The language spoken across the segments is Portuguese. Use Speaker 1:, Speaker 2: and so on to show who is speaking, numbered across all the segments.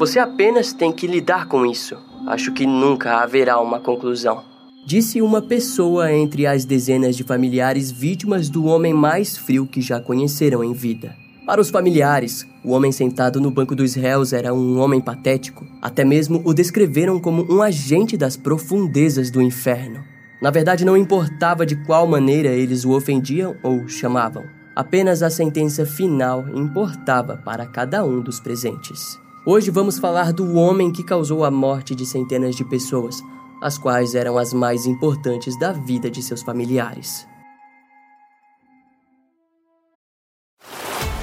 Speaker 1: Você apenas tem que lidar com isso. Acho que nunca haverá uma conclusão. Disse uma pessoa entre as dezenas de familiares vítimas do homem mais frio que já conheceram em vida. Para os familiares, o homem sentado no banco dos réus era um homem patético. Até mesmo o descreveram como um agente das profundezas do inferno. Na verdade, não importava de qual maneira eles o ofendiam ou chamavam. Apenas a sentença final importava para cada um dos presentes. Hoje vamos falar do homem que causou a morte de centenas de pessoas, as quais eram as mais importantes da vida de seus familiares.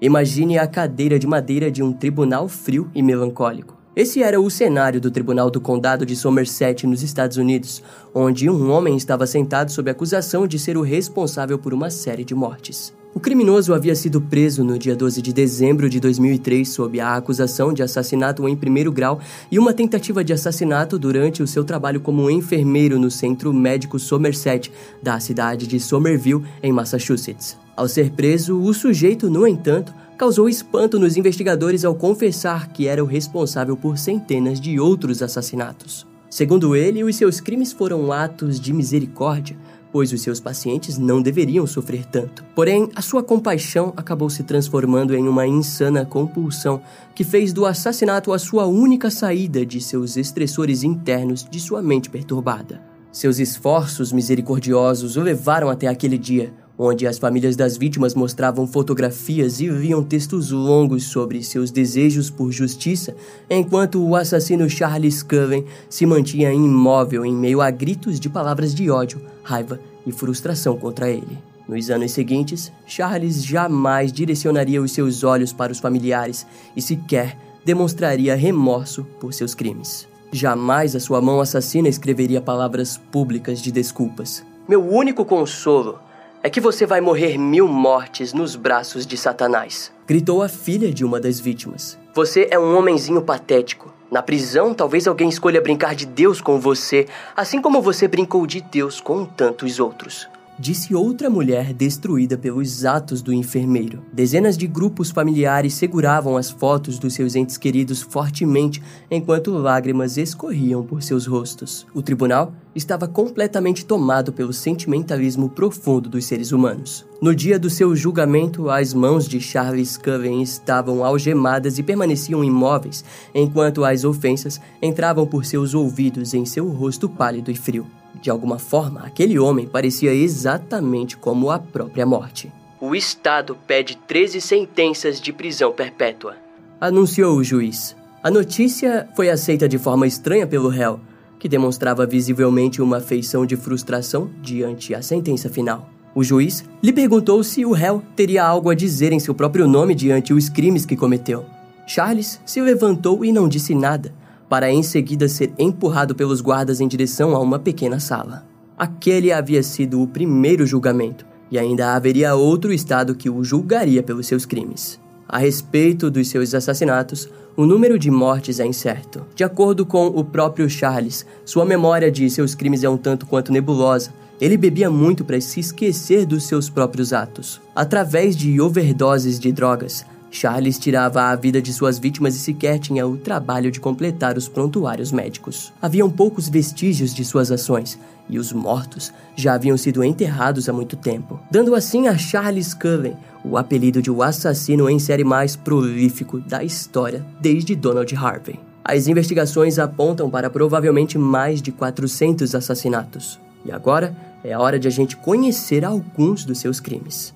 Speaker 1: Imagine a cadeira de madeira de um tribunal frio e melancólico. Esse era o cenário do Tribunal do Condado de Somerset, nos Estados Unidos, onde um homem estava sentado sob acusação de ser o responsável por uma série de mortes. O criminoso havia sido preso no dia 12 de dezembro de 2003 sob a acusação de assassinato em primeiro grau e uma tentativa de assassinato durante o seu trabalho como enfermeiro no Centro Médico Somerset da cidade de Somerville, em Massachusetts. Ao ser preso, o sujeito, no entanto, causou espanto nos investigadores ao confessar que era o responsável por centenas de outros assassinatos. Segundo ele, os seus crimes foram atos de misericórdia, pois os seus pacientes não deveriam sofrer tanto. Porém, a sua compaixão acabou se transformando em uma insana compulsão que fez do assassinato a sua única saída de seus estressores internos de sua mente perturbada. Seus esforços misericordiosos o levaram até aquele dia, onde as famílias das vítimas mostravam fotografias e viam textos longos sobre seus desejos por justiça, enquanto o assassino Charles Coven se mantinha imóvel em meio a gritos de palavras de ódio, raiva e frustração contra ele. Nos anos seguintes, Charles jamais direcionaria os seus olhos para os familiares e sequer demonstraria remorso por seus crimes. Jamais a sua mão assassina escreveria palavras públicas de desculpas. Meu único consolo é que você vai morrer mil mortes nos braços de Satanás. Gritou a filha de uma das vítimas. Você é um homenzinho patético. Na prisão, talvez alguém escolha brincar de Deus com você, assim como você brincou de Deus com tantos outros disse outra mulher destruída pelos atos do enfermeiro. Dezenas de grupos familiares seguravam as fotos dos seus entes queridos fortemente enquanto lágrimas escorriam por seus rostos. O tribunal estava completamente tomado pelo sentimentalismo profundo dos seres humanos. No dia do seu julgamento, as mãos de Charles Coven estavam algemadas e permaneciam imóveis, enquanto as ofensas entravam por seus ouvidos em seu rosto pálido e frio. De alguma forma, aquele homem parecia exatamente como a própria morte. O Estado pede 13 sentenças de prisão perpétua, anunciou o juiz. A notícia foi aceita de forma estranha pelo réu, que demonstrava visivelmente uma feição de frustração diante a sentença final. O juiz lhe perguntou se o réu teria algo a dizer em seu próprio nome diante os crimes que cometeu. Charles se levantou e não disse nada, para em seguida ser empurrado pelos guardas em direção a uma pequena sala. Aquele havia sido o primeiro julgamento, e ainda haveria outro estado que o julgaria pelos seus crimes. A respeito dos seus assassinatos, o número de mortes é incerto. De acordo com o próprio Charles, sua memória de seus crimes é um tanto quanto nebulosa. Ele bebia muito para se esquecer dos seus próprios atos. Através de overdoses de drogas, Charles tirava a vida de suas vítimas e sequer tinha o trabalho de completar os prontuários médicos. Haviam poucos vestígios de suas ações, e os mortos já haviam sido enterrados há muito tempo, dando assim a Charles Cullen o apelido de o assassino em série mais prolífico da história desde Donald Harvey. As investigações apontam para provavelmente mais de 400 assassinatos. E agora é hora de a gente conhecer alguns dos seus crimes.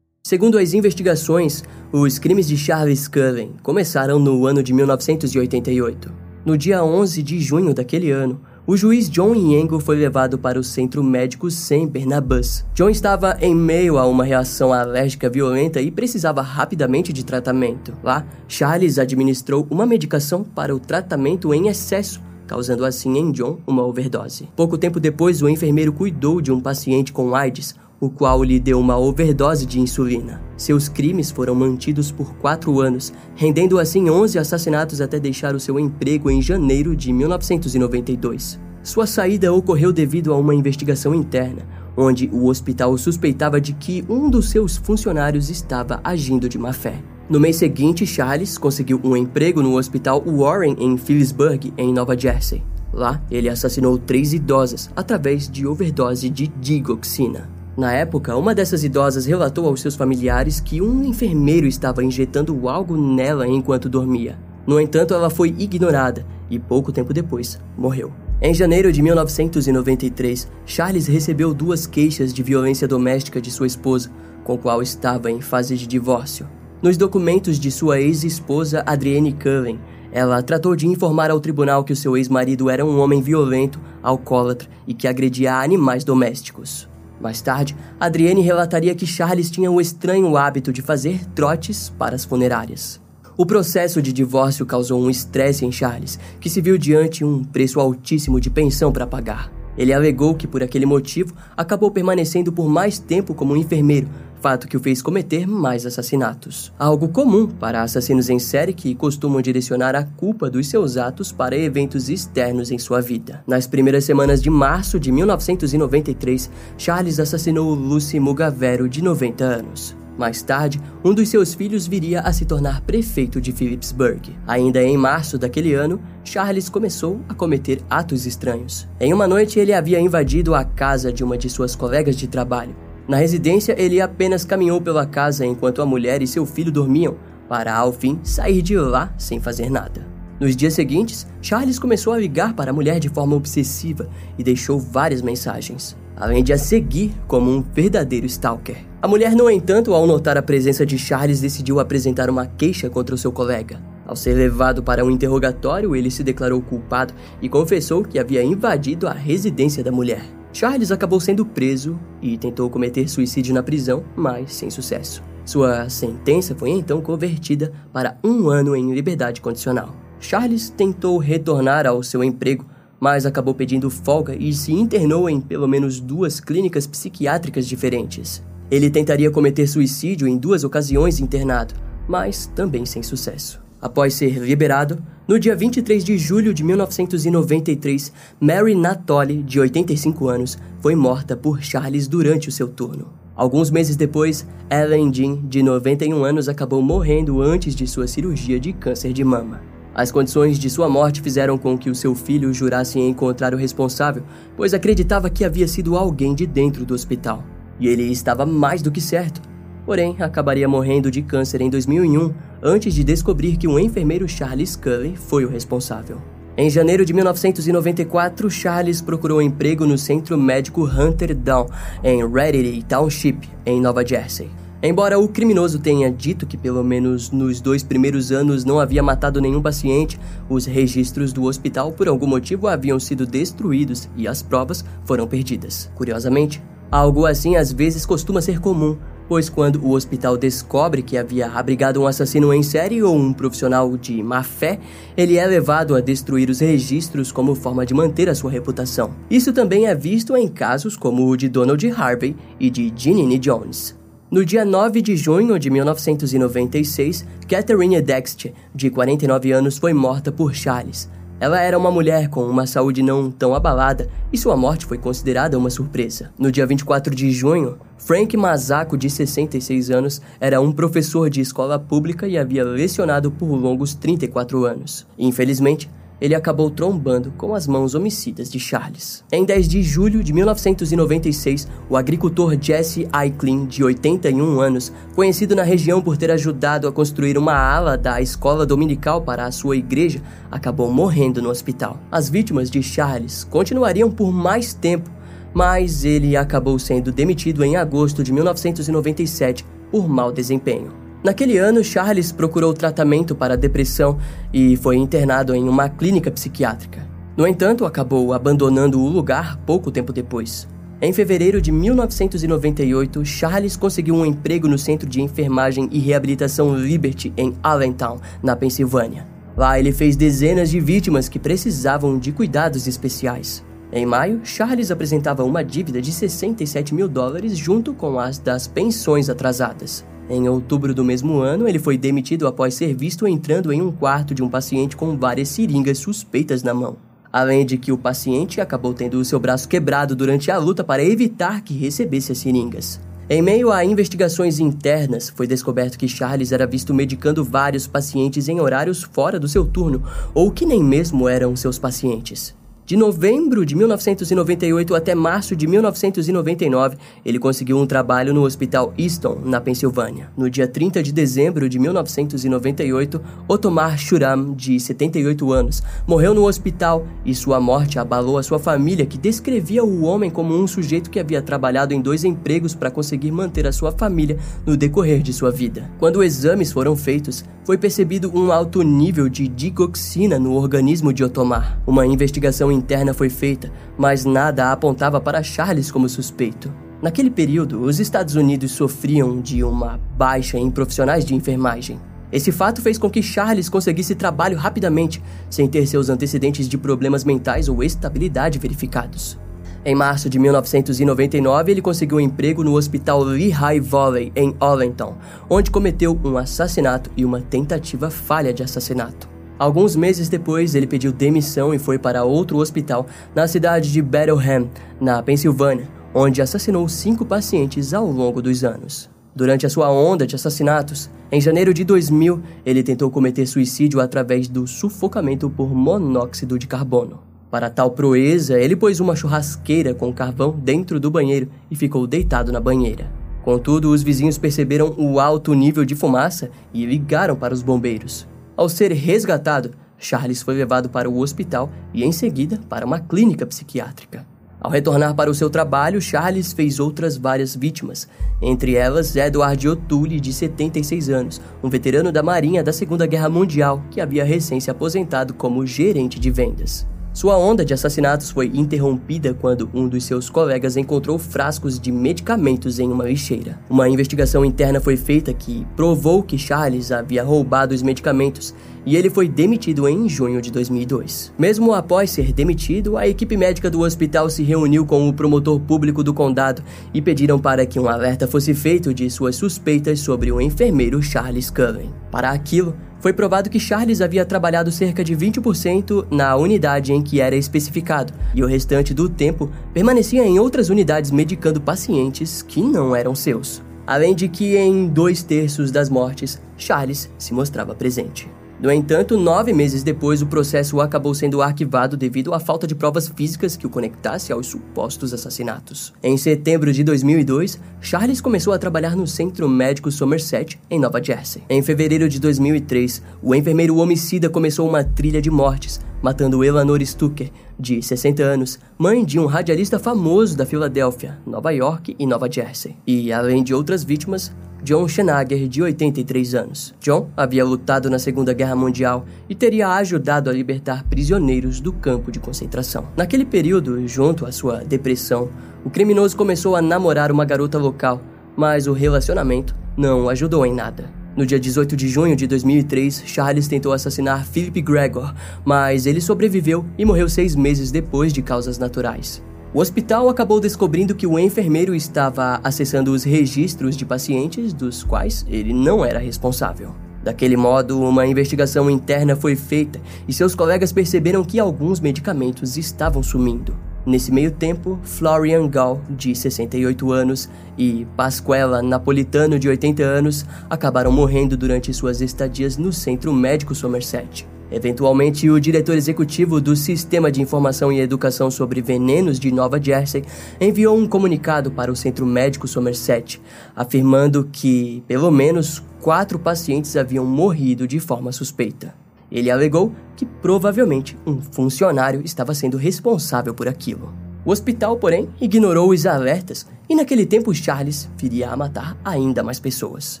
Speaker 1: Segundo as investigações, os crimes de Charles Cullen começaram no ano de 1988. No dia 11 de junho daquele ano, o juiz John Yengo foi levado para o centro médico sem Bernabas. John estava em meio a uma reação alérgica violenta e precisava rapidamente de tratamento. Lá, Charles administrou uma medicação para o tratamento em excesso causando assim em John uma overdose. Pouco tempo depois, o enfermeiro cuidou de um paciente com AIDS, o qual lhe deu uma overdose de insulina. Seus crimes foram mantidos por quatro anos, rendendo assim 11 assassinatos até deixar o seu emprego em janeiro de 1992. Sua saída ocorreu devido a uma investigação interna, onde o hospital suspeitava de que um dos seus funcionários estava agindo de má fé. No mês seguinte, Charles conseguiu um emprego no hospital Warren em Phillipsburg, em Nova Jersey. Lá, ele assassinou três idosas através de overdose de digoxina. Na época, uma dessas idosas relatou aos seus familiares que um enfermeiro estava injetando algo nela enquanto dormia. No entanto, ela foi ignorada e pouco tempo depois morreu. Em janeiro de 1993, Charles recebeu duas queixas de violência doméstica de sua esposa, com qual estava em fase de divórcio. Nos documentos de sua ex-esposa Adrienne Cullen, ela tratou de informar ao tribunal que o seu ex-marido era um homem violento, alcoólatra e que agredia animais domésticos. Mais tarde, Adrienne relataria que Charles tinha o estranho hábito de fazer trotes para as funerárias. O processo de divórcio causou um estresse em Charles, que se viu diante um preço altíssimo de pensão para pagar. Ele alegou que, por aquele motivo, acabou permanecendo por mais tempo como enfermeiro, fato que o fez cometer mais assassinatos. Algo comum para assassinos em série que costumam direcionar a culpa dos seus atos para eventos externos em sua vida. Nas primeiras semanas de março de 1993, Charles assassinou Lucy Mugavero, de 90 anos. Mais tarde, um dos seus filhos viria a se tornar prefeito de Phillipsburg. Ainda em março daquele ano, Charles começou a cometer atos estranhos. Em uma noite, ele havia invadido a casa de uma de suas colegas de trabalho na residência, ele apenas caminhou pela casa enquanto a mulher e seu filho dormiam, para ao fim sair de lá sem fazer nada. Nos dias seguintes, Charles começou a ligar para a mulher de forma obsessiva e deixou várias mensagens, além de a seguir como um verdadeiro stalker. A mulher, no entanto, ao notar a presença de Charles, decidiu apresentar uma queixa contra o seu colega. Ao ser levado para um interrogatório, ele se declarou culpado e confessou que havia invadido a residência da mulher. Charles acabou sendo preso e tentou cometer suicídio na prisão, mas sem sucesso. Sua sentença foi então convertida para um ano em liberdade condicional. Charles tentou retornar ao seu emprego, mas acabou pedindo folga e se internou em pelo menos duas clínicas psiquiátricas diferentes. Ele tentaria cometer suicídio em duas ocasiões internado, mas também sem sucesso. Após ser liberado, no dia 23 de julho de 1993, Mary Natoli, de 85 anos, foi morta por Charles durante o seu turno. Alguns meses depois, Ellen Jean, de 91 anos, acabou morrendo antes de sua cirurgia de câncer de mama. As condições de sua morte fizeram com que o seu filho jurasse encontrar o responsável, pois acreditava que havia sido alguém de dentro do hospital. E ele estava mais do que certo porém acabaria morrendo de câncer em 2001 antes de descobrir que o enfermeiro Charles Cully foi o responsável. Em janeiro de 1994, Charles procurou emprego no centro médico Hunter Down, em Rarity Township, em Nova Jersey. Embora o criminoso tenha dito que pelo menos nos dois primeiros anos não havia matado nenhum paciente, os registros do hospital por algum motivo haviam sido destruídos e as provas foram perdidas. Curiosamente, algo assim às vezes costuma ser comum, pois quando o hospital descobre que havia abrigado um assassino em série ou um profissional de má fé, ele é levado a destruir os registros como forma de manter a sua reputação. Isso também é visto em casos como o de Donald Harvey e de Ginny Jones. No dia 9 de junho de 1996, Catherine Dexter, de 49 anos, foi morta por Charles, ela era uma mulher com uma saúde não tão abalada e sua morte foi considerada uma surpresa. No dia 24 de junho, Frank Mazako, de 66 anos, era um professor de escola pública e havia lecionado por longos 34 anos. Infelizmente, ele acabou trombando com as mãos homicidas de Charles. Em 10 de julho de 1996, o agricultor Jesse Eichling, de 81 anos, conhecido na região por ter ajudado a construir uma ala da escola dominical para a sua igreja, acabou morrendo no hospital. As vítimas de Charles continuariam por mais tempo, mas ele acabou sendo demitido em agosto de 1997 por mau desempenho. Naquele ano, Charles procurou tratamento para depressão e foi internado em uma clínica psiquiátrica. No entanto, acabou abandonando o lugar pouco tempo depois. Em fevereiro de 1998, Charles conseguiu um emprego no Centro de Enfermagem e Reabilitação Liberty em Allentown, na Pensilvânia. Lá ele fez dezenas de vítimas que precisavam de cuidados especiais. Em maio, Charles apresentava uma dívida de 67 mil dólares junto com as das pensões atrasadas. Em outubro do mesmo ano, ele foi demitido após ser visto entrando em um quarto de um paciente com várias seringas suspeitas na mão. Além de que o paciente acabou tendo o seu braço quebrado durante a luta para evitar que recebesse as seringas. Em meio a investigações internas, foi descoberto que Charles era visto medicando vários pacientes em horários fora do seu turno, ou que nem mesmo eram seus pacientes. De novembro de 1998 até março de 1999, ele conseguiu um trabalho no Hospital Easton, na Pensilvânia. No dia 30 de dezembro de 1998, Otomar Shuram, de 78 anos, morreu no hospital e sua morte abalou a sua família, que descrevia o homem como um sujeito que havia trabalhado em dois empregos para conseguir manter a sua família no decorrer de sua vida. Quando exames foram feitos, foi percebido um alto nível de digoxina no organismo de Otomar. Uma investigação interna foi feita, mas nada apontava para Charles como suspeito. Naquele período, os Estados Unidos sofriam de uma baixa em profissionais de enfermagem. Esse fato fez com que Charles conseguisse trabalho rapidamente, sem ter seus antecedentes de problemas mentais ou estabilidade verificados. Em março de 1999, ele conseguiu um emprego no Hospital Lehigh Valley, em Arlington, onde cometeu um assassinato e uma tentativa falha de assassinato. Alguns meses depois, ele pediu demissão e foi para outro hospital na cidade de Bethlehem, na Pensilvânia, onde assassinou cinco pacientes ao longo dos anos. Durante a sua onda de assassinatos, em janeiro de 2000, ele tentou cometer suicídio através do sufocamento por monóxido de carbono. Para tal proeza, ele pôs uma churrasqueira com carvão dentro do banheiro e ficou deitado na banheira. Contudo, os vizinhos perceberam o alto nível de fumaça e ligaram para os bombeiros. Ao ser resgatado, Charles foi levado para o hospital e, em seguida, para uma clínica psiquiátrica. Ao retornar para o seu trabalho, Charles fez outras várias vítimas, entre elas Edward O'Toole, de 76 anos, um veterano da Marinha da Segunda Guerra Mundial que havia recém se aposentado como gerente de vendas. Sua onda de assassinatos foi interrompida quando um dos seus colegas encontrou frascos de medicamentos em uma lixeira. Uma investigação interna foi feita que provou que Charles havia roubado os medicamentos e ele foi demitido em junho de 2002. Mesmo após ser demitido, a equipe médica do hospital se reuniu com o promotor público do condado e pediram para que um alerta fosse feito de suas suspeitas sobre o enfermeiro Charles Cullen. Para aquilo, foi provado que Charles havia trabalhado cerca de 20% na unidade em que era especificado, e o restante do tempo permanecia em outras unidades medicando pacientes que não eram seus. Além de que, em dois terços das mortes, Charles se mostrava presente. No entanto, nove meses depois, o processo acabou sendo arquivado devido à falta de provas físicas que o conectasse aos supostos assassinatos. Em setembro de 2002, Charles começou a trabalhar no Centro Médico Somerset, em Nova Jersey. Em fevereiro de 2003, o enfermeiro homicida começou uma trilha de mortes, matando Eleanor Stucker, de 60 anos, mãe de um radialista famoso da Filadélfia, Nova York e Nova Jersey. E, além de outras vítimas, John Schenager, de 83 anos. John havia lutado na Segunda Guerra Mundial e teria ajudado a libertar prisioneiros do campo de concentração. Naquele período, junto à sua depressão, o criminoso começou a namorar uma garota local, mas o relacionamento não ajudou em nada. No dia 18 de junho de 2003, Charles tentou assassinar Philip Gregor, mas ele sobreviveu e morreu seis meses depois de causas naturais. O hospital acabou descobrindo que o enfermeiro estava acessando os registros de pacientes dos quais ele não era responsável. Daquele modo, uma investigação interna foi feita e seus colegas perceberam que alguns medicamentos estavam sumindo. Nesse meio tempo, Florian Gall, de 68 anos, e Pasquella Napolitano, de 80 anos, acabaram morrendo durante suas estadias no Centro Médico Somerset. Eventualmente, o diretor executivo do Sistema de Informação e Educação sobre Venenos de Nova Jersey enviou um comunicado para o Centro Médico Somerset, afirmando que, pelo menos, quatro pacientes haviam morrido de forma suspeita. Ele alegou que provavelmente um funcionário estava sendo responsável por aquilo. O hospital, porém, ignorou os alertas e naquele tempo Charles viria a matar ainda mais pessoas.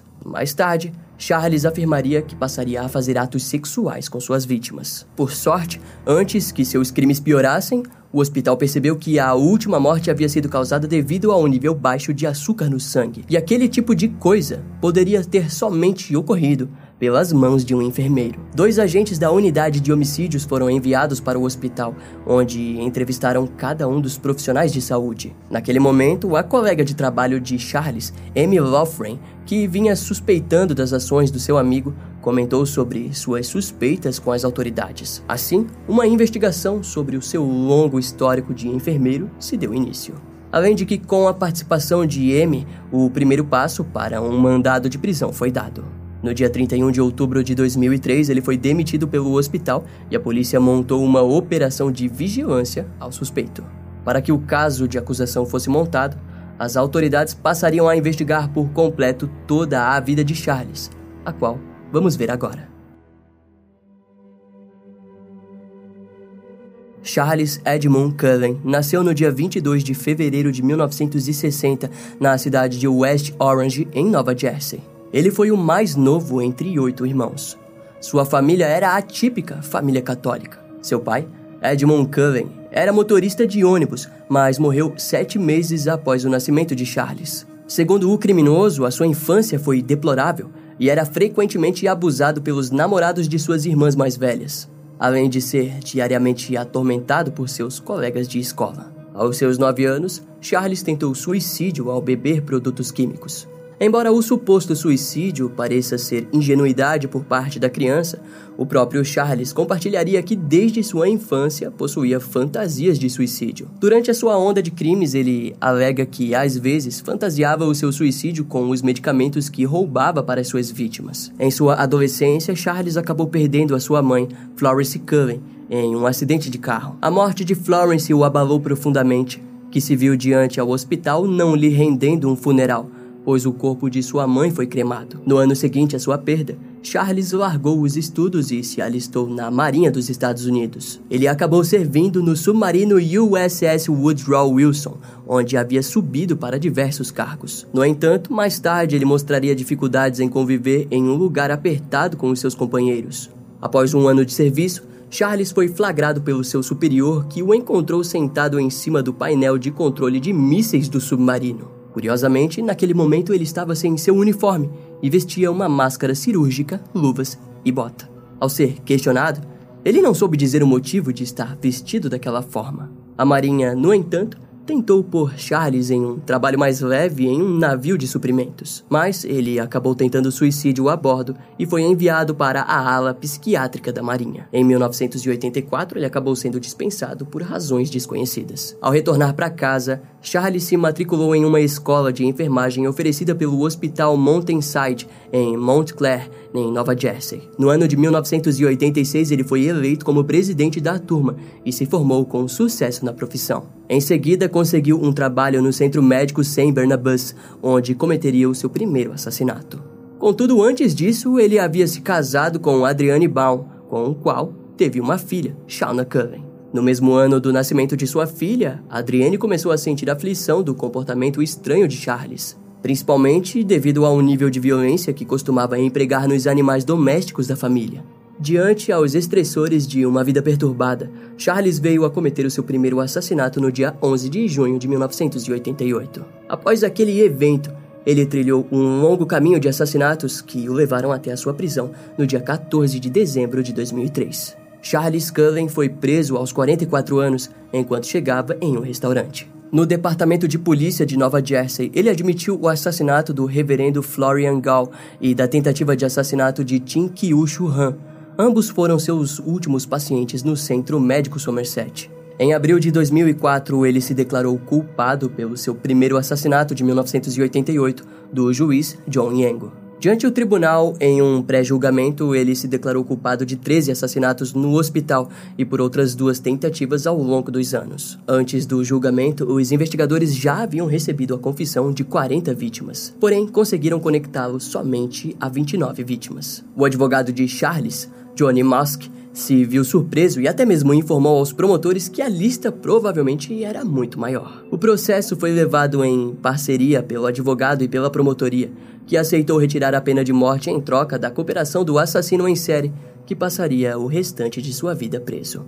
Speaker 1: Mais tarde, Charles afirmaria que passaria a fazer atos sexuais com suas vítimas. Por sorte, antes que seus crimes piorassem, o hospital percebeu que a última morte havia sido causada devido a um nível baixo de açúcar no sangue. E aquele tipo de coisa poderia ter somente ocorrido pelas mãos de um enfermeiro. Dois agentes da unidade de homicídios foram enviados para o hospital, onde entrevistaram cada um dos profissionais de saúde. Naquele momento, a colega de trabalho de Charles, Amy Lofren, que vinha suspeitando das ações do seu amigo, comentou sobre suas suspeitas com as autoridades. Assim, uma investigação sobre o seu longo histórico de enfermeiro se deu início. Além de que, com a participação de M, o primeiro passo para um mandado de prisão foi dado. No dia 31 de outubro de 2003, ele foi demitido pelo hospital e a polícia montou uma operação de vigilância ao suspeito. Para que o caso de acusação fosse montado, as autoridades passariam a investigar por completo toda a vida de Charles, a qual Vamos ver agora. Charles Edmund Cullen nasceu no dia 22 de fevereiro de 1960 na cidade de West Orange, em Nova Jersey. Ele foi o mais novo entre oito irmãos. Sua família era a típica família católica. Seu pai, Edmund Cullen, era motorista de ônibus, mas morreu sete meses após o nascimento de Charles. Segundo o criminoso, a sua infância foi deplorável e era frequentemente abusado pelos namorados de suas irmãs mais velhas, além de ser diariamente atormentado por seus colegas de escola. Aos seus nove anos, Charles tentou suicídio ao beber produtos químicos. Embora o suposto suicídio pareça ser ingenuidade por parte da criança, o próprio Charles compartilharia que desde sua infância possuía fantasias de suicídio. Durante a sua onda de crimes, ele alega que às vezes fantasiava o seu suicídio com os medicamentos que roubava para suas vítimas. Em sua adolescência, Charles acabou perdendo a sua mãe, Florence Cullen, em um acidente de carro. A morte de Florence o abalou profundamente, que se viu diante ao hospital não lhe rendendo um funeral pois o corpo de sua mãe foi cremado. No ano seguinte à sua perda, Charles largou os estudos e se alistou na Marinha dos Estados Unidos. Ele acabou servindo no submarino USS Woodrow Wilson, onde havia subido para diversos cargos. No entanto, mais tarde ele mostraria dificuldades em conviver em um lugar apertado com os seus companheiros. Após um ano de serviço, Charles foi flagrado pelo seu superior, que o encontrou sentado em cima do painel de controle de mísseis do submarino. Curiosamente, naquele momento ele estava sem seu uniforme e vestia uma máscara cirúrgica, luvas e bota. Ao ser questionado, ele não soube dizer o motivo de estar vestido daquela forma. A Marinha, no entanto, tentou pôr Charles em um trabalho mais leve em um navio de suprimentos, mas ele acabou tentando suicídio a bordo e foi enviado para a ala psiquiátrica da Marinha. Em 1984, ele acabou sendo dispensado por razões desconhecidas. Ao retornar para casa, Charles se matriculou em uma escola de enfermagem oferecida pelo Hospital Mountainside em Montclair, em Nova Jersey. No ano de 1986, ele foi eleito como presidente da turma e se formou com sucesso na profissão. Em seguida, conseguiu um trabalho no Centro Médico St. Barnabas, onde cometeria o seu primeiro assassinato. Contudo, antes disso, ele havia se casado com Adriane Baum, com o qual teve uma filha, Shauna Cullen. No mesmo ano do nascimento de sua filha, Adrienne começou a sentir aflição do comportamento estranho de Charles, principalmente devido ao nível de violência que costumava empregar nos animais domésticos da família. Diante aos estressores de uma vida perturbada, Charles veio a cometer o seu primeiro assassinato no dia 11 de junho de 1988. Após aquele evento, ele trilhou um longo caminho de assassinatos que o levaram até a sua prisão no dia 14 de dezembro de 2003. Charles Cullen foi preso aos 44 anos enquanto chegava em um restaurante. No departamento de polícia de Nova Jersey, ele admitiu o assassinato do reverendo Florian Gall e da tentativa de assassinato de Tim Kyushu Han, Ambos foram seus últimos pacientes no Centro Médico Somerset. Em abril de 2004, ele se declarou culpado pelo seu primeiro assassinato de 1988 do juiz John Yango. Diante o tribunal, em um pré-julgamento, ele se declarou culpado de 13 assassinatos no hospital e por outras duas tentativas ao longo dos anos. Antes do julgamento, os investigadores já haviam recebido a confissão de 40 vítimas, porém conseguiram conectá-lo somente a 29 vítimas. O advogado de Charles Johnny Musk se viu surpreso e até mesmo informou aos promotores que a lista provavelmente era muito maior. O processo foi levado em parceria pelo advogado e pela promotoria, que aceitou retirar a pena de morte em troca da cooperação do assassino em série, que passaria o restante de sua vida preso.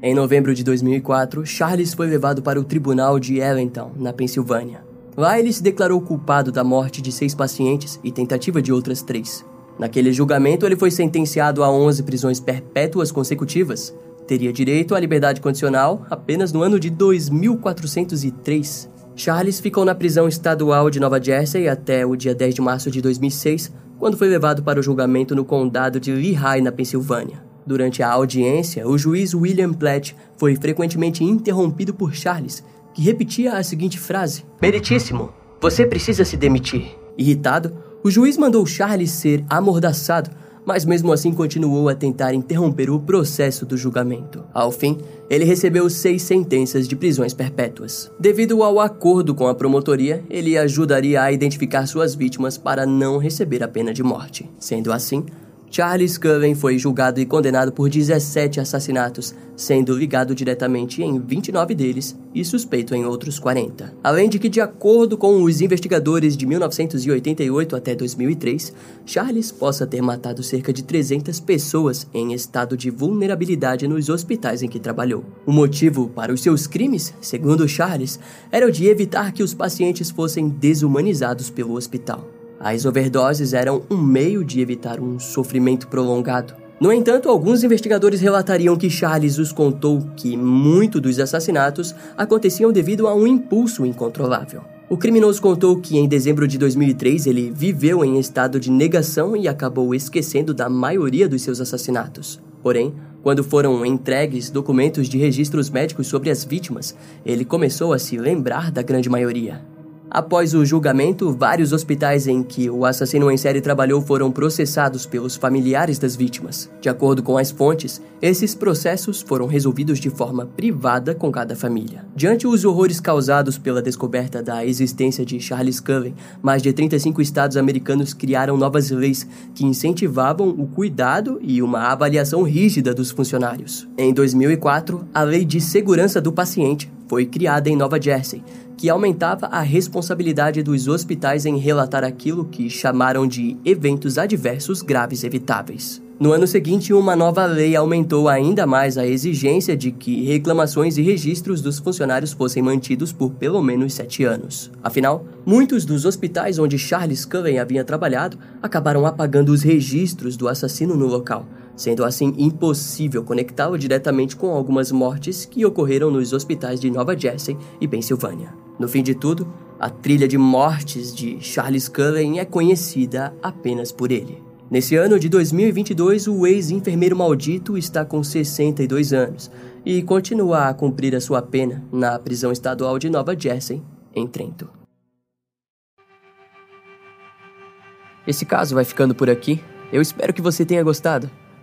Speaker 1: Em novembro de 2004, Charles foi levado para o tribunal de Allentown, na Pensilvânia. Lá ele se declarou culpado da morte de seis pacientes e tentativa de outras três. Naquele julgamento, ele foi sentenciado a 11 prisões perpétuas consecutivas. Teria direito à liberdade condicional apenas no ano de 2403. Charles ficou na prisão estadual de Nova Jersey até o dia 10 de março de 2006, quando foi levado para o julgamento no condado de Lehigh, na Pensilvânia. Durante a audiência, o juiz William Platt foi frequentemente interrompido por Charles, que repetia a seguinte frase: Meritíssimo, você precisa se demitir. Irritado, o juiz mandou Charles ser amordaçado, mas mesmo assim continuou a tentar interromper o processo do julgamento. Ao fim, ele recebeu seis sentenças de prisões perpétuas. Devido ao acordo com a promotoria, ele ajudaria a identificar suas vítimas para não receber a pena de morte. Sendo assim, Charles Cullen foi julgado e condenado por 17 assassinatos, sendo ligado diretamente em 29 deles e suspeito em outros 40. Além de que, de acordo com os investigadores de 1988 até 2003, Charles possa ter matado cerca de 300 pessoas em estado de vulnerabilidade nos hospitais em que trabalhou. O motivo para os seus crimes, segundo Charles, era o de evitar que os pacientes fossem desumanizados pelo hospital. As overdoses eram um meio de evitar um sofrimento prolongado. No entanto, alguns investigadores relatariam que Charles os contou que muito dos assassinatos aconteciam devido a um impulso incontrolável. O criminoso contou que em dezembro de 2003 ele viveu em estado de negação e acabou esquecendo da maioria dos seus assassinatos. Porém, quando foram entregues documentos de registros médicos sobre as vítimas, ele começou a se lembrar da grande maioria. Após o julgamento, vários hospitais em que o assassino em série trabalhou foram processados pelos familiares das vítimas. De acordo com as fontes, esses processos foram resolvidos de forma privada com cada família. Diante os horrores causados pela descoberta da existência de Charles Cullen, mais de 35 estados americanos criaram novas leis que incentivavam o cuidado e uma avaliação rígida dos funcionários. Em 2004, a Lei de Segurança do Paciente foi criada em Nova Jersey, que aumentava a responsabilidade dos hospitais em relatar aquilo que chamaram de eventos adversos graves evitáveis. No ano seguinte, uma nova lei aumentou ainda mais a exigência de que reclamações e registros dos funcionários fossem mantidos por pelo menos sete anos. Afinal, muitos dos hospitais onde Charles Cullen havia trabalhado acabaram apagando os registros do assassino no local, sendo assim impossível conectá-lo diretamente com algumas mortes que ocorreram nos hospitais de Nova Jersey e Pensilvânia. No fim de tudo, a trilha de mortes de Charles Cullen é conhecida apenas por ele. Nesse ano de 2022, o ex-enfermeiro maldito está com 62 anos e continua a cumprir a sua pena na prisão estadual de Nova Jersey, em Trento. Esse caso vai ficando por aqui. Eu espero que você tenha gostado.